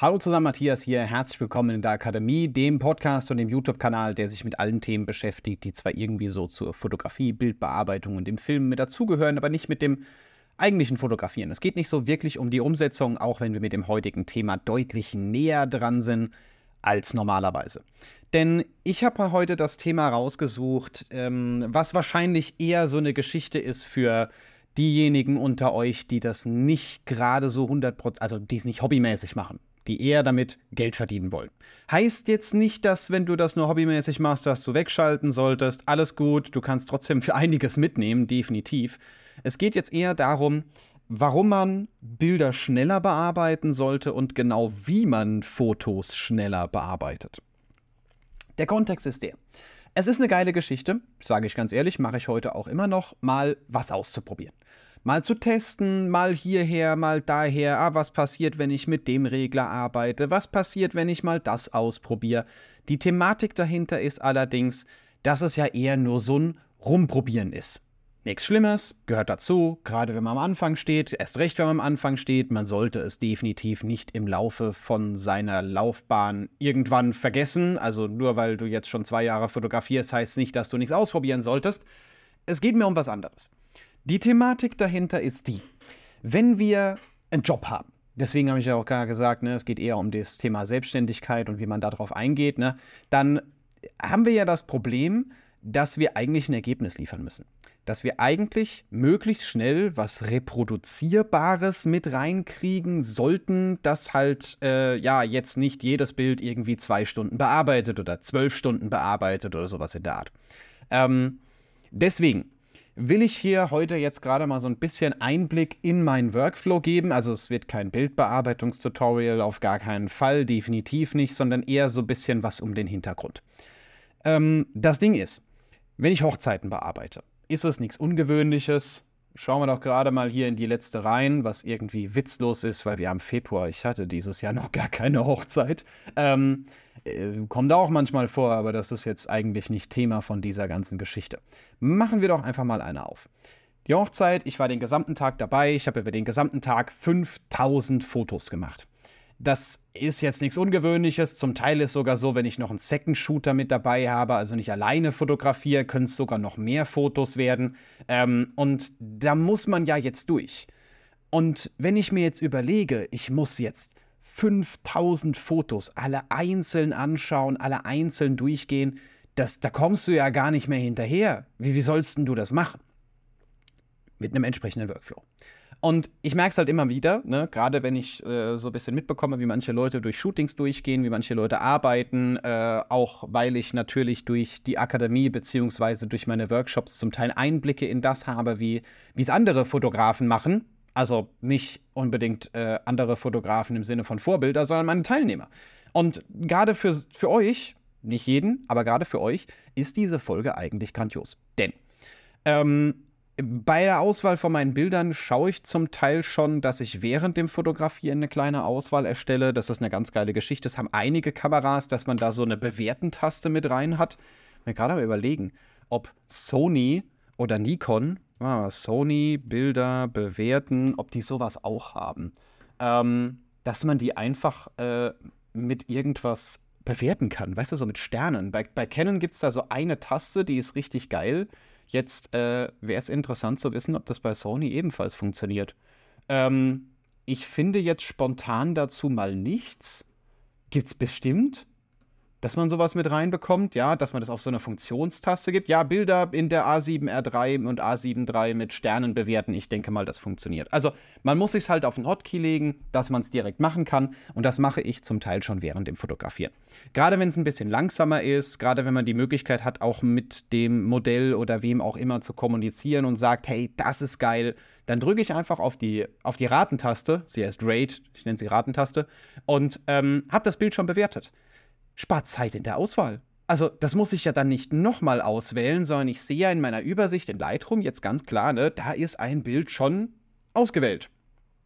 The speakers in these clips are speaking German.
Hallo zusammen, Matthias hier. Herzlich willkommen in der Akademie, dem Podcast und dem YouTube-Kanal, der sich mit allen Themen beschäftigt, die zwar irgendwie so zur Fotografie, Bildbearbeitung und dem Film mit dazugehören, aber nicht mit dem eigentlichen Fotografieren. Es geht nicht so wirklich um die Umsetzung, auch wenn wir mit dem heutigen Thema deutlich näher dran sind als normalerweise. Denn ich habe heute das Thema rausgesucht, ähm, was wahrscheinlich eher so eine Geschichte ist für diejenigen unter euch, die das nicht gerade so 100%, also die es nicht hobbymäßig machen die eher damit Geld verdienen wollen. Heißt jetzt nicht, dass wenn du das nur hobbymäßig machst, dass du wegschalten solltest. Alles gut, du kannst trotzdem für einiges mitnehmen, definitiv. Es geht jetzt eher darum, warum man Bilder schneller bearbeiten sollte und genau wie man Fotos schneller bearbeitet. Der Kontext ist der. Es ist eine geile Geschichte, sage ich ganz ehrlich, mache ich heute auch immer noch, mal was auszuprobieren mal zu testen, mal hierher, mal daher, ah, was passiert, wenn ich mit dem Regler arbeite, was passiert, wenn ich mal das ausprobiere. Die Thematik dahinter ist allerdings, dass es ja eher nur so ein Rumprobieren ist. Nichts Schlimmes, gehört dazu, gerade wenn man am Anfang steht, erst recht, wenn man am Anfang steht, man sollte es definitiv nicht im Laufe von seiner Laufbahn irgendwann vergessen. Also nur weil du jetzt schon zwei Jahre fotografierst, heißt nicht, dass du nichts ausprobieren solltest. Es geht mir um was anderes. Die Thematik dahinter ist die, wenn wir einen Job haben, deswegen habe ich ja auch gerade gesagt, ne, es geht eher um das Thema Selbstständigkeit und wie man darauf eingeht, ne, dann haben wir ja das Problem, dass wir eigentlich ein Ergebnis liefern müssen. Dass wir eigentlich möglichst schnell was Reproduzierbares mit reinkriegen sollten, das halt äh, ja jetzt nicht jedes Bild irgendwie zwei Stunden bearbeitet oder zwölf Stunden bearbeitet oder sowas in der Art. Ähm, deswegen will ich hier heute jetzt gerade mal so ein bisschen Einblick in meinen Workflow geben. Also es wird kein Bildbearbeitungstutorial, auf gar keinen Fall, definitiv nicht, sondern eher so ein bisschen was um den Hintergrund. Ähm, das Ding ist, wenn ich Hochzeiten bearbeite, ist es nichts Ungewöhnliches. Schauen wir doch gerade mal hier in die letzte rein, was irgendwie witzlos ist, weil wir haben Februar, ich hatte dieses Jahr noch gar keine Hochzeit. Ähm, äh, kommt auch manchmal vor, aber das ist jetzt eigentlich nicht Thema von dieser ganzen Geschichte. Machen wir doch einfach mal eine auf. Die Hochzeit, ich war den gesamten Tag dabei, ich habe über den gesamten Tag 5000 Fotos gemacht. Das ist jetzt nichts Ungewöhnliches. Zum Teil ist sogar so, wenn ich noch einen Second Shooter mit dabei habe, also nicht alleine fotografiere, können es sogar noch mehr Fotos werden. Ähm, und da muss man ja jetzt durch. Und wenn ich mir jetzt überlege, ich muss jetzt 5000 Fotos, alle einzeln anschauen, alle einzeln durchgehen, das, da kommst du ja gar nicht mehr hinterher. Wie, wie sollst du das machen? Mit einem entsprechenden Workflow. Und ich merke es halt immer wieder, ne? gerade wenn ich äh, so ein bisschen mitbekomme, wie manche Leute durch Shootings durchgehen, wie manche Leute arbeiten, äh, auch weil ich natürlich durch die Akademie beziehungsweise durch meine Workshops zum Teil Einblicke in das habe, wie es andere Fotografen machen, also nicht unbedingt äh, andere Fotografen im Sinne von Vorbilder, sondern meine Teilnehmer. Und gerade für, für euch, nicht jeden, aber gerade für euch, ist diese Folge eigentlich grandios. Denn ähm, bei der Auswahl von meinen Bildern schaue ich zum Teil schon, dass ich während dem Fotografieren eine kleine Auswahl erstelle. Das ist eine ganz geile Geschichte. Das haben einige Kameras, dass man da so eine Bewerten-Taste mit rein hat. Mir gerade mal überlegen, ob Sony oder Nikon Ah, Sony, Bilder bewerten, ob die sowas auch haben. Ähm, dass man die einfach äh, mit irgendwas bewerten kann, weißt du, so mit Sternen. Bei, bei Canon gibt es da so eine Taste, die ist richtig geil. Jetzt äh, wäre es interessant zu wissen, ob das bei Sony ebenfalls funktioniert. Ähm, ich finde jetzt spontan dazu mal nichts. Gibt's bestimmt dass man sowas mit reinbekommt, ja, dass man das auf so eine Funktionstaste gibt. Ja, Bilder in der A7R3 und A7 mit Sternen bewerten. Ich denke mal, das funktioniert. Also, man muss sich halt auf den Hotkey legen, dass man es direkt machen kann. Und das mache ich zum Teil schon während dem Fotografieren. Gerade wenn es ein bisschen langsamer ist, gerade wenn man die Möglichkeit hat, auch mit dem Modell oder wem auch immer zu kommunizieren und sagt, hey, das ist geil, dann drücke ich einfach auf die, auf die Ratentaste, sie heißt Rate, ich nenne sie Ratentaste, und ähm, habe das Bild schon bewertet spart Zeit in der Auswahl. Also, das muss ich ja dann nicht nochmal auswählen, sondern ich sehe ja in meiner Übersicht in Lightroom jetzt ganz klar, ne, da ist ein Bild schon ausgewählt.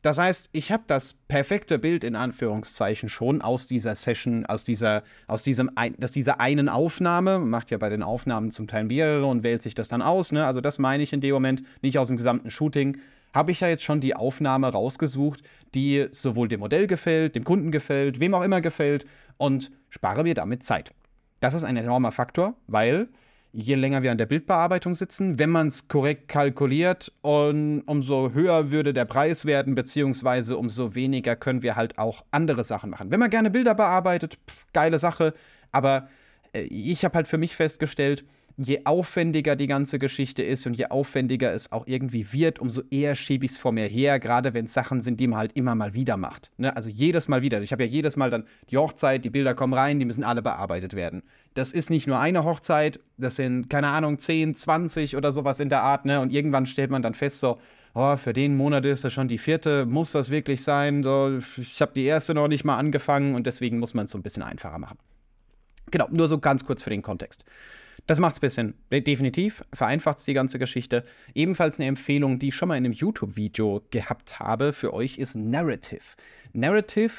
Das heißt, ich habe das perfekte Bild in Anführungszeichen schon aus dieser Session, aus dieser, aus diesem, aus dieser einen Aufnahme. Macht ja bei den Aufnahmen zum Teil mehrere und wählt sich das dann aus. Ne? Also das meine ich in dem Moment, nicht aus dem gesamten Shooting. habe ich ja jetzt schon die Aufnahme rausgesucht, die sowohl dem Modell gefällt, dem Kunden gefällt, wem auch immer gefällt und spare mir damit Zeit. Das ist ein enormer Faktor, weil je länger wir an der Bildbearbeitung sitzen, wenn man es korrekt kalkuliert, und umso höher würde der Preis werden, beziehungsweise umso weniger können wir halt auch andere Sachen machen. Wenn man gerne Bilder bearbeitet, pf, geile Sache, aber äh, ich habe halt für mich festgestellt, je aufwendiger die ganze Geschichte ist und je aufwendiger es auch irgendwie wird, umso eher schiebe ich es vor mir her, gerade wenn es Sachen sind, die man halt immer mal wieder macht. Ne? Also jedes Mal wieder. Ich habe ja jedes Mal dann die Hochzeit, die Bilder kommen rein, die müssen alle bearbeitet werden. Das ist nicht nur eine Hochzeit, das sind, keine Ahnung, 10, 20 oder sowas in der Art. Ne? Und irgendwann stellt man dann fest, so, oh, für den Monat ist das schon die vierte, muss das wirklich sein? So, ich habe die erste noch nicht mal angefangen und deswegen muss man es so ein bisschen einfacher machen. Genau, nur so ganz kurz für den Kontext. Das macht es ein bisschen. Definitiv vereinfacht es die ganze Geschichte. Ebenfalls eine Empfehlung, die ich schon mal in einem YouTube-Video gehabt habe für euch, ist Narrative. Narrative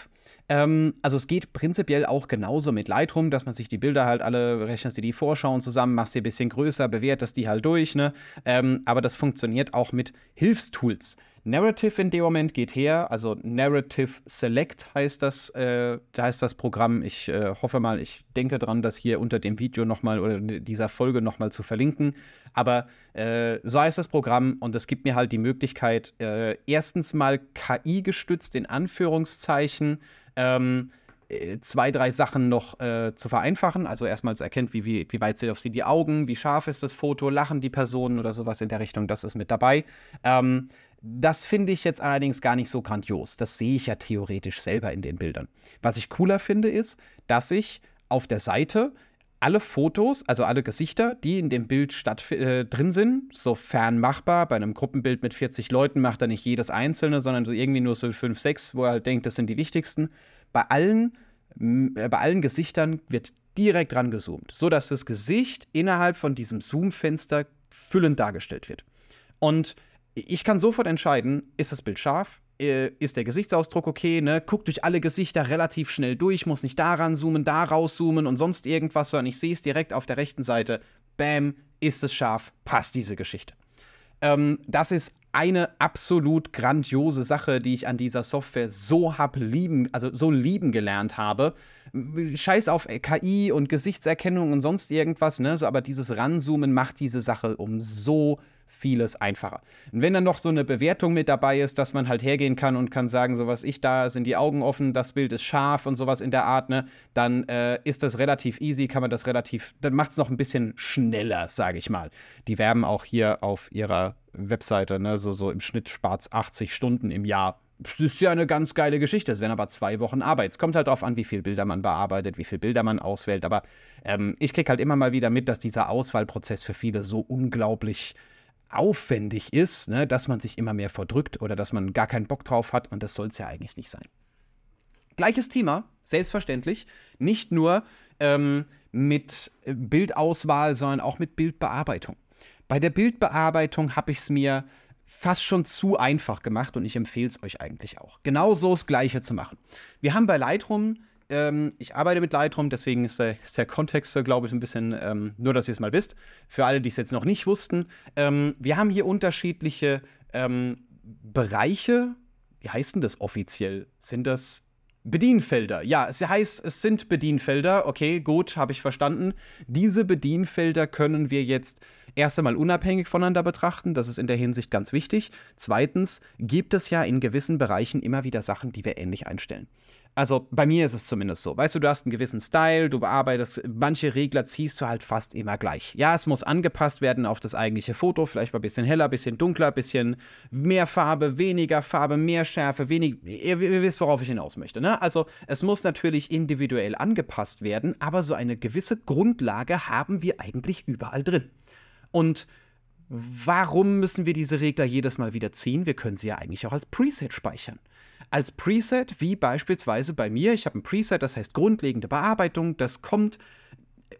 ähm, also es geht prinzipiell auch genauso mit Lightroom, dass man sich die Bilder halt alle, rechnest dir die Vorschauen zusammen, machst sie ein bisschen größer, bewertest die halt durch, ne? Ähm, aber das funktioniert auch mit Hilfstools. Narrative in dem Moment geht her, also Narrative Select heißt das, äh, heißt das Programm. Ich äh, hoffe mal, ich denke dran, das hier unter dem Video nochmal oder dieser Folge nochmal zu verlinken. Aber äh, so heißt das Programm und es gibt mir halt die Möglichkeit, äh, erstens mal KI-gestützt in Anführungszeichen, ähm, äh, zwei, drei Sachen noch äh, zu vereinfachen. Also erstmals erkennt, wie, wie, wie weit sind auf sie die Augen, wie scharf ist das Foto, lachen die Personen oder sowas in der Richtung, das ist mit dabei. Ähm, das finde ich jetzt allerdings gar nicht so grandios. Das sehe ich ja theoretisch selber in den Bildern. Was ich cooler finde, ist, dass ich auf der Seite alle Fotos, also alle Gesichter, die in dem Bild statt, äh, drin sind, sofern machbar. Bei einem Gruppenbild mit 40 Leuten macht er nicht jedes einzelne, sondern so irgendwie nur so 5, 6, wo er halt denkt, das sind die wichtigsten. Bei allen, äh, bei allen Gesichtern wird direkt rangezoomt, sodass das Gesicht innerhalb von diesem Zoom-Fenster füllend dargestellt wird. Und ich kann sofort entscheiden, ist das Bild scharf, äh, ist der Gesichtsausdruck okay, ne? Guckt durch alle Gesichter relativ schnell durch, muss nicht da ranzoomen, da rauszoomen und sonst irgendwas, sondern ich sehe es direkt auf der rechten Seite. Bam, ist es scharf, passt diese Geschichte. Ähm, das ist eine absolut grandiose Sache, die ich an dieser Software so hab lieben, also so lieben gelernt habe. Scheiß auf KI und Gesichtserkennung und sonst irgendwas, ne? So, aber dieses Ranzoomen macht diese Sache um so vieles einfacher. Und wenn dann noch so eine Bewertung mit dabei ist, dass man halt hergehen kann und kann sagen, so was ich da, sind die Augen offen, das Bild ist scharf und sowas in der Art, ne, dann äh, ist das relativ easy, kann man das relativ, dann macht es noch ein bisschen schneller, sage ich mal. Die werben auch hier auf ihrer Webseite, ne, so, so im Schnitt spart 80 Stunden im Jahr das ist ja eine ganz geile Geschichte. Es wären aber zwei Wochen Arbeit. Es kommt halt darauf an, wie viele Bilder man bearbeitet, wie viele Bilder man auswählt. Aber ähm, ich kriege halt immer mal wieder mit, dass dieser Auswahlprozess für viele so unglaublich aufwendig ist, ne, dass man sich immer mehr verdrückt oder dass man gar keinen Bock drauf hat und das soll es ja eigentlich nicht sein. Gleiches Thema, selbstverständlich, nicht nur ähm, mit Bildauswahl, sondern auch mit Bildbearbeitung. Bei der Bildbearbeitung habe ich es mir fast schon zu einfach gemacht und ich empfehle es euch eigentlich auch. Genau so das Gleiche zu machen. Wir haben bei Lightroom ähm, ich arbeite mit Lightroom, deswegen ist der, ist der Kontext, glaube ich, ein bisschen, ähm, nur dass ihr es mal wisst. Für alle, die es jetzt noch nicht wussten, ähm, wir haben hier unterschiedliche ähm, Bereiche. Wie heißt denn das offiziell? Sind das Bedienfelder. Ja, es heißt, es sind Bedienfelder. Okay, gut, habe ich verstanden. Diese Bedienfelder können wir jetzt erst einmal unabhängig voneinander betrachten. Das ist in der Hinsicht ganz wichtig. Zweitens gibt es ja in gewissen Bereichen immer wieder Sachen, die wir ähnlich einstellen. Also bei mir ist es zumindest so. Weißt du, du hast einen gewissen Style, du bearbeitest, manche Regler ziehst du halt fast immer gleich. Ja, es muss angepasst werden auf das eigentliche Foto, vielleicht mal ein bisschen heller, ein bisschen dunkler, ein bisschen mehr Farbe, weniger Farbe, mehr Schärfe, wenig. Ihr, ihr wisst, worauf ich hinaus möchte. Ne? Also es muss natürlich individuell angepasst werden, aber so eine gewisse Grundlage haben wir eigentlich überall drin. Und warum müssen wir diese Regler jedes Mal wieder ziehen? Wir können sie ja eigentlich auch als Preset speichern als Preset, wie beispielsweise bei mir. Ich habe ein Preset, das heißt grundlegende Bearbeitung. Das kommt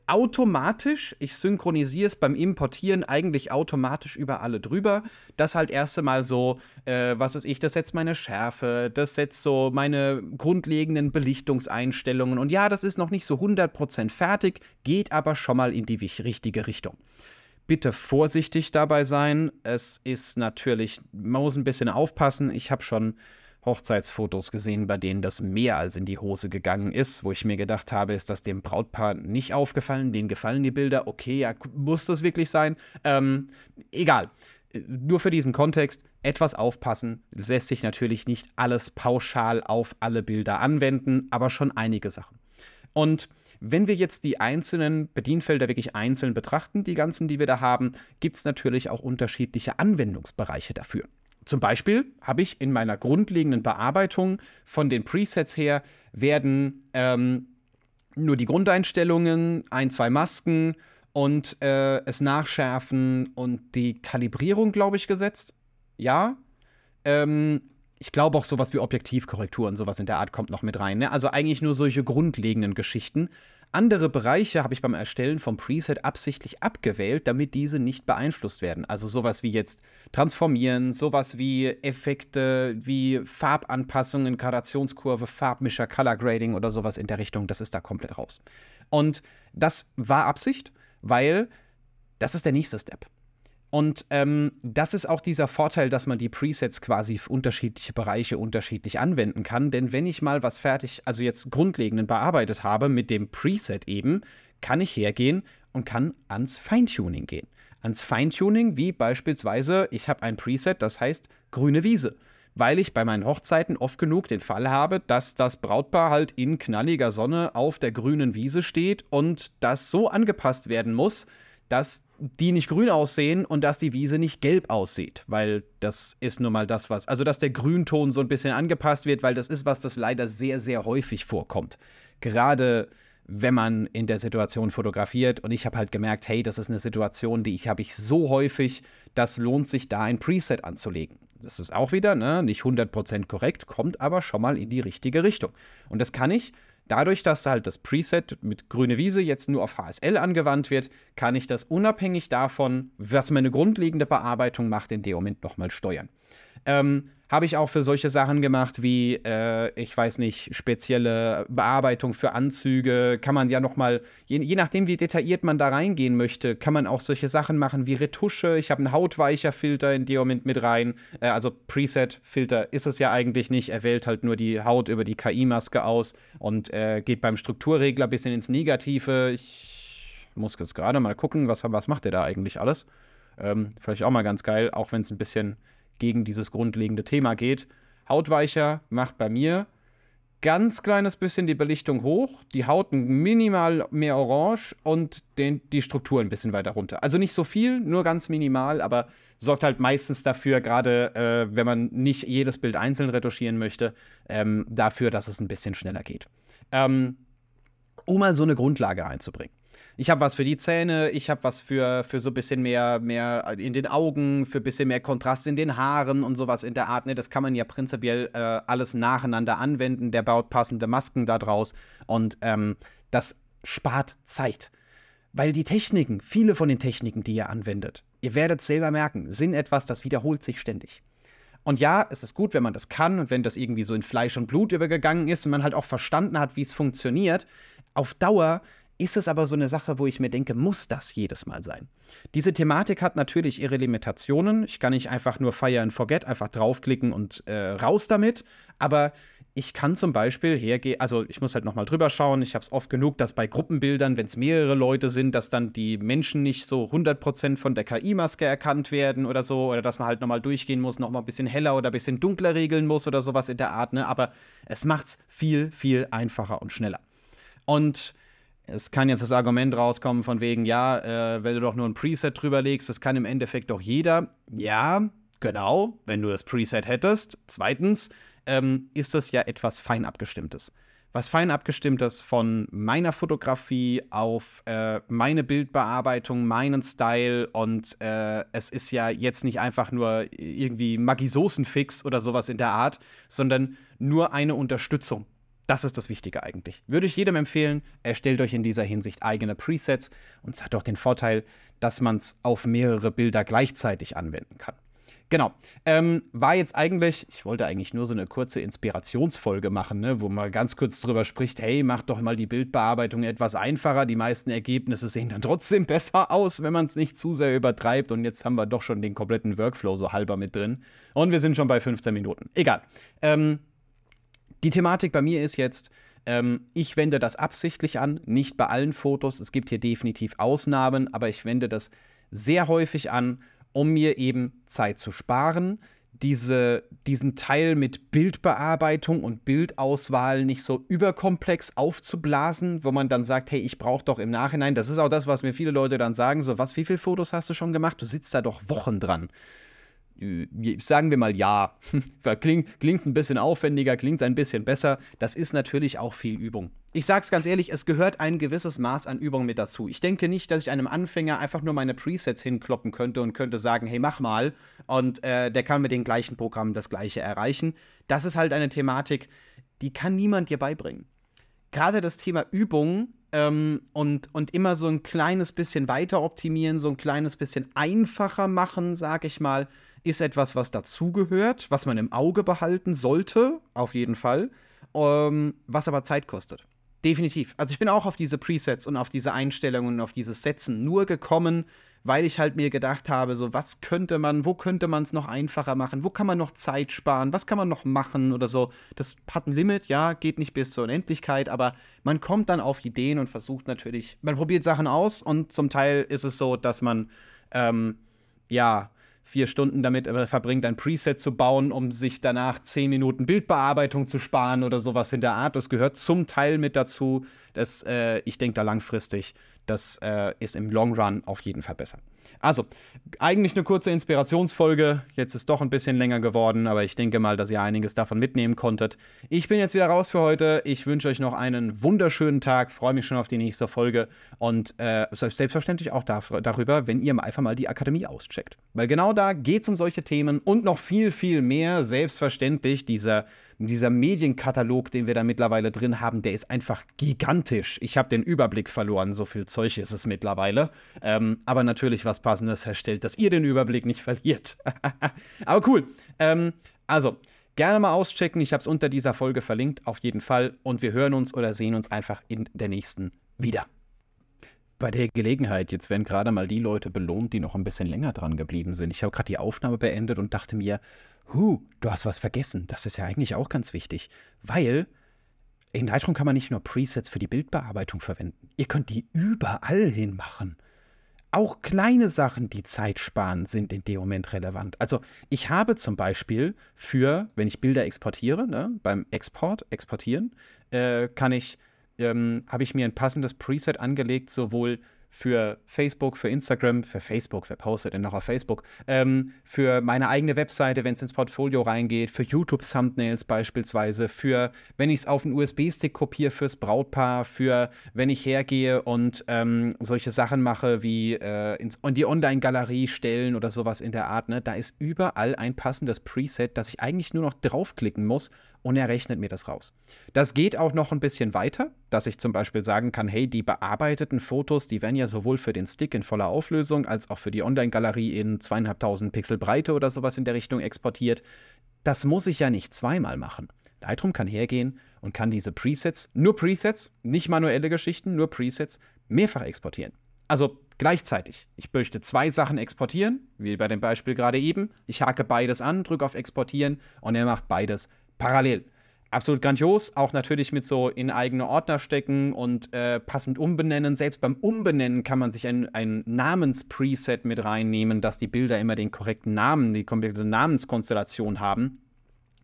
automatisch, ich synchronisiere es beim Importieren eigentlich automatisch über alle drüber. Das halt erst einmal so, äh, was ist ich, das setzt meine Schärfe, das setzt so meine grundlegenden Belichtungseinstellungen. Und ja, das ist noch nicht so 100% fertig, geht aber schon mal in die richtige Richtung. Bitte vorsichtig dabei sein. Es ist natürlich, man muss ein bisschen aufpassen. Ich habe schon Hochzeitsfotos gesehen, bei denen das mehr als in die Hose gegangen ist, wo ich mir gedacht habe, ist das dem Brautpaar nicht aufgefallen, denen gefallen die Bilder, okay, ja, muss das wirklich sein? Ähm, egal. Nur für diesen Kontext etwas aufpassen. Lässt sich natürlich nicht alles pauschal auf alle Bilder anwenden, aber schon einige Sachen. Und wenn wir jetzt die einzelnen Bedienfelder wirklich einzeln betrachten, die ganzen, die wir da haben, gibt es natürlich auch unterschiedliche Anwendungsbereiche dafür. Zum Beispiel habe ich in meiner grundlegenden Bearbeitung von den Presets her werden ähm, nur die Grundeinstellungen, ein, zwei Masken und äh, es nachschärfen und die Kalibrierung, glaube ich, gesetzt. Ja. Ähm, ich glaube auch sowas wie Objektivkorrektur und sowas in der Art kommt noch mit rein. Ne? Also eigentlich nur solche grundlegenden Geschichten. Andere Bereiche habe ich beim Erstellen vom Preset absichtlich abgewählt, damit diese nicht beeinflusst werden. Also sowas wie jetzt Transformieren, sowas wie Effekte, wie Farbanpassungen, Gradationskurve, Farbmischer, Color Grading oder sowas in der Richtung, das ist da komplett raus. Und das war Absicht, weil das ist der nächste Step. Und ähm, das ist auch dieser Vorteil, dass man die Presets quasi für unterschiedliche Bereiche unterschiedlich anwenden kann. Denn wenn ich mal was fertig, also jetzt grundlegend bearbeitet habe mit dem Preset eben, kann ich hergehen und kann ans Feintuning gehen. Ans Feintuning, wie beispielsweise, ich habe ein Preset, das heißt grüne Wiese. Weil ich bei meinen Hochzeiten oft genug den Fall habe, dass das Brautpaar halt in knalliger Sonne auf der grünen Wiese steht und das so angepasst werden muss, dass die nicht grün aussehen und dass die Wiese nicht gelb aussieht, weil das ist nun mal das, was, also dass der Grünton so ein bisschen angepasst wird, weil das ist was, das leider sehr, sehr häufig vorkommt. Gerade wenn man in der Situation fotografiert und ich habe halt gemerkt, hey, das ist eine Situation, die ich habe ich so häufig, das lohnt sich da ein Preset anzulegen. Das ist auch wieder, ne, nicht 100% korrekt, kommt aber schon mal in die richtige Richtung. Und das kann ich Dadurch, dass halt das Preset mit grüne Wiese jetzt nur auf HSL angewandt wird, kann ich das unabhängig davon, was meine grundlegende Bearbeitung macht, in dem Moment nochmal steuern. Ähm, habe ich auch für solche Sachen gemacht wie, äh, ich weiß nicht, spezielle Bearbeitung für Anzüge. Kann man ja nochmal, je, je nachdem, wie detailliert man da reingehen möchte, kann man auch solche Sachen machen wie Retusche. Ich habe einen hautweicher Filter in dem Moment mit rein. Äh, also Preset-Filter ist es ja eigentlich nicht. Er wählt halt nur die Haut über die KI-Maske aus und äh, geht beim Strukturregler ein bisschen ins Negative. Ich muss jetzt gerade mal gucken, was, was macht der da eigentlich alles. Ähm, vielleicht auch mal ganz geil, auch wenn es ein bisschen gegen dieses grundlegende Thema geht. Hautweicher macht bei mir ganz kleines bisschen die Belichtung hoch, die Haut minimal mehr orange und den, die Struktur ein bisschen weiter runter. Also nicht so viel, nur ganz minimal, aber sorgt halt meistens dafür, gerade äh, wenn man nicht jedes Bild einzeln retuschieren möchte, ähm, dafür, dass es ein bisschen schneller geht. Ähm, um mal so eine Grundlage einzubringen. Ich habe was für die Zähne, ich habe was für, für so ein bisschen mehr, mehr in den Augen, für ein bisschen mehr Kontrast in den Haaren und sowas in der Art. Ne? Das kann man ja prinzipiell äh, alles nacheinander anwenden. Der baut passende Masken da draus und ähm, das spart Zeit. Weil die Techniken, viele von den Techniken, die ihr anwendet, ihr werdet selber merken, sind etwas, das wiederholt sich ständig. Und ja, es ist gut, wenn man das kann und wenn das irgendwie so in Fleisch und Blut übergegangen ist und man halt auch verstanden hat, wie es funktioniert. Auf Dauer ist es aber so eine Sache, wo ich mir denke, muss das jedes Mal sein? Diese Thematik hat natürlich ihre Limitationen. Ich kann nicht einfach nur Fire and Forget, einfach draufklicken und äh, raus damit. Aber ich kann zum Beispiel hergehen, also ich muss halt nochmal drüber schauen. Ich habe es oft genug, dass bei Gruppenbildern, wenn es mehrere Leute sind, dass dann die Menschen nicht so 100% von der KI-Maske erkannt werden oder so. Oder dass man halt nochmal durchgehen muss, nochmal ein bisschen heller oder ein bisschen dunkler regeln muss oder sowas in der Art. Ne? Aber es macht es viel, viel einfacher und schneller. Und es kann jetzt das Argument rauskommen von wegen, ja, äh, wenn du doch nur ein Preset drüber legst, das kann im Endeffekt doch jeder. Ja, genau, wenn du das Preset hättest. Zweitens ähm, ist das ja etwas fein abgestimmtes. Was fein abgestimmtes von meiner Fotografie auf äh, meine Bildbearbeitung, meinen Style und äh, es ist ja jetzt nicht einfach nur irgendwie Maggi-Soßen-Fix oder sowas in der Art, sondern nur eine Unterstützung das ist das Wichtige eigentlich. Würde ich jedem empfehlen, erstellt euch in dieser Hinsicht eigene Presets und es hat auch den Vorteil, dass man es auf mehrere Bilder gleichzeitig anwenden kann. Genau. Ähm, war jetzt eigentlich, ich wollte eigentlich nur so eine kurze Inspirationsfolge machen, ne, wo man ganz kurz drüber spricht, hey, mach doch mal die Bildbearbeitung etwas einfacher. Die meisten Ergebnisse sehen dann trotzdem besser aus, wenn man es nicht zu sehr übertreibt. Und jetzt haben wir doch schon den kompletten Workflow so halber mit drin. Und wir sind schon bei 15 Minuten. Egal. Ähm, die Thematik bei mir ist jetzt, ähm, ich wende das absichtlich an, nicht bei allen Fotos. Es gibt hier definitiv Ausnahmen, aber ich wende das sehr häufig an um mir eben Zeit zu sparen, diese, diesen Teil mit Bildbearbeitung und Bildauswahl nicht so überkomplex aufzublasen, wo man dann sagt, hey, ich brauche doch im Nachhinein, das ist auch das, was mir viele Leute dann sagen, so, was, wie viele Fotos hast du schon gemacht? Du sitzt da doch Wochen dran. Äh, sagen wir mal ja. klingt es ein bisschen aufwendiger, klingt ein bisschen besser. Das ist natürlich auch viel Übung. Ich sag's ganz ehrlich, es gehört ein gewisses Maß an Übung mit dazu. Ich denke nicht, dass ich einem Anfänger einfach nur meine Presets hinkloppen könnte und könnte sagen, hey, mach mal. Und äh, der kann mit den gleichen Programmen das gleiche erreichen. Das ist halt eine Thematik, die kann niemand dir beibringen. Gerade das Thema Übung ähm, und, und immer so ein kleines bisschen weiter optimieren, so ein kleines bisschen einfacher machen, sag ich mal, ist etwas, was dazugehört, was man im Auge behalten sollte, auf jeden Fall, ähm, was aber Zeit kostet. Definitiv. Also ich bin auch auf diese Presets und auf diese Einstellungen und auf dieses Setzen nur gekommen, weil ich halt mir gedacht habe, so was könnte man, wo könnte man es noch einfacher machen, wo kann man noch Zeit sparen, was kann man noch machen oder so. Das hat ein Limit, ja, geht nicht bis zur Unendlichkeit, aber man kommt dann auf Ideen und versucht natürlich, man probiert Sachen aus und zum Teil ist es so, dass man ähm, ja vier Stunden damit verbringt, ein Preset zu bauen, um sich danach zehn Minuten Bildbearbeitung zu sparen oder sowas in der Art. Das gehört zum Teil mit dazu. Das, äh, ich denke da langfristig, das äh, ist im Long Run auf jeden Fall besser. Also, eigentlich eine kurze Inspirationsfolge. Jetzt ist doch ein bisschen länger geworden, aber ich denke mal, dass ihr einiges davon mitnehmen konntet. Ich bin jetzt wieder raus für heute. Ich wünsche euch noch einen wunderschönen Tag. Freue mich schon auf die nächste Folge und äh, selbstverständlich auch darüber, wenn ihr einfach mal die Akademie auscheckt. Weil genau da geht es um solche Themen und noch viel, viel mehr. Selbstverständlich dieser dieser Medienkatalog, den wir da mittlerweile drin haben, der ist einfach gigantisch. Ich habe den Überblick verloren, so viel Zeug ist es mittlerweile. Ähm, aber natürlich was Passendes herstellt, dass ihr den Überblick nicht verliert. aber cool. Ähm, also, gerne mal auschecken. Ich habe es unter dieser Folge verlinkt, auf jeden Fall. Und wir hören uns oder sehen uns einfach in der nächsten wieder. Bei der Gelegenheit, jetzt werden gerade mal die Leute belohnt, die noch ein bisschen länger dran geblieben sind. Ich habe gerade die Aufnahme beendet und dachte mir, Huh, du hast was vergessen. Das ist ja eigentlich auch ganz wichtig, weil in Lightroom kann man nicht nur Presets für die Bildbearbeitung verwenden. Ihr könnt die überall hin machen. Auch kleine Sachen, die Zeit sparen, sind in dem Moment relevant. Also ich habe zum Beispiel für, wenn ich Bilder exportiere, ne, beim Export, exportieren, äh, kann ich, ähm, habe ich mir ein passendes Preset angelegt, sowohl für Facebook, für Instagram, für Facebook, wer postet denn noch auf Facebook, ähm, für meine eigene Webseite, wenn es ins Portfolio reingeht, für YouTube-Thumbnails beispielsweise, für, wenn ich es auf einen USB-Stick kopiere fürs Brautpaar, für, wenn ich hergehe und ähm, solche Sachen mache wie äh, ins, in die Online-Galerie stellen oder sowas in der Art, ne, da ist überall ein passendes Preset, das ich eigentlich nur noch draufklicken muss und er rechnet mir das raus. Das geht auch noch ein bisschen weiter, dass ich zum Beispiel sagen kann, hey, die bearbeiteten Fotos, die werden ja sowohl für den Stick in voller Auflösung als auch für die Online-Galerie in zweieinhalbtausend Pixel Breite oder sowas in der Richtung exportiert. Das muss ich ja nicht zweimal machen. Lightroom kann hergehen und kann diese Presets, nur Presets, nicht manuelle Geschichten, nur Presets, mehrfach exportieren. Also gleichzeitig. Ich möchte zwei Sachen exportieren, wie bei dem Beispiel gerade eben. Ich hake beides an, drücke auf Exportieren und er macht beides parallel. Absolut grandios, auch natürlich mit so in eigene Ordner stecken und äh, passend umbenennen. Selbst beim Umbenennen kann man sich ein, ein Namenspreset mit reinnehmen, dass die Bilder immer den korrekten Namen, die komplette Namenskonstellation haben.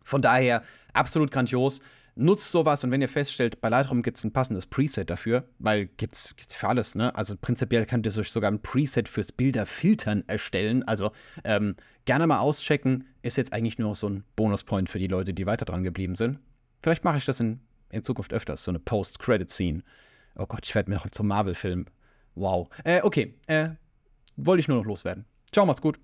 Von daher absolut grandios. Nutzt sowas und wenn ihr feststellt, bei Lightroom gibt es ein passendes Preset dafür, weil gibt es für alles, ne? Also prinzipiell könnt ihr euch sogar ein Preset fürs Bilderfiltern erstellen. Also ähm, gerne mal auschecken. Ist jetzt eigentlich nur so ein Bonuspoint für die Leute, die weiter dran geblieben sind. Vielleicht mache ich das in, in Zukunft öfters, so eine Post-Credit-Scene. Oh Gott, ich werde mir noch zum Marvel-Film. Wow. Äh, okay, äh, wollte ich nur noch loswerden. Ciao, macht's gut.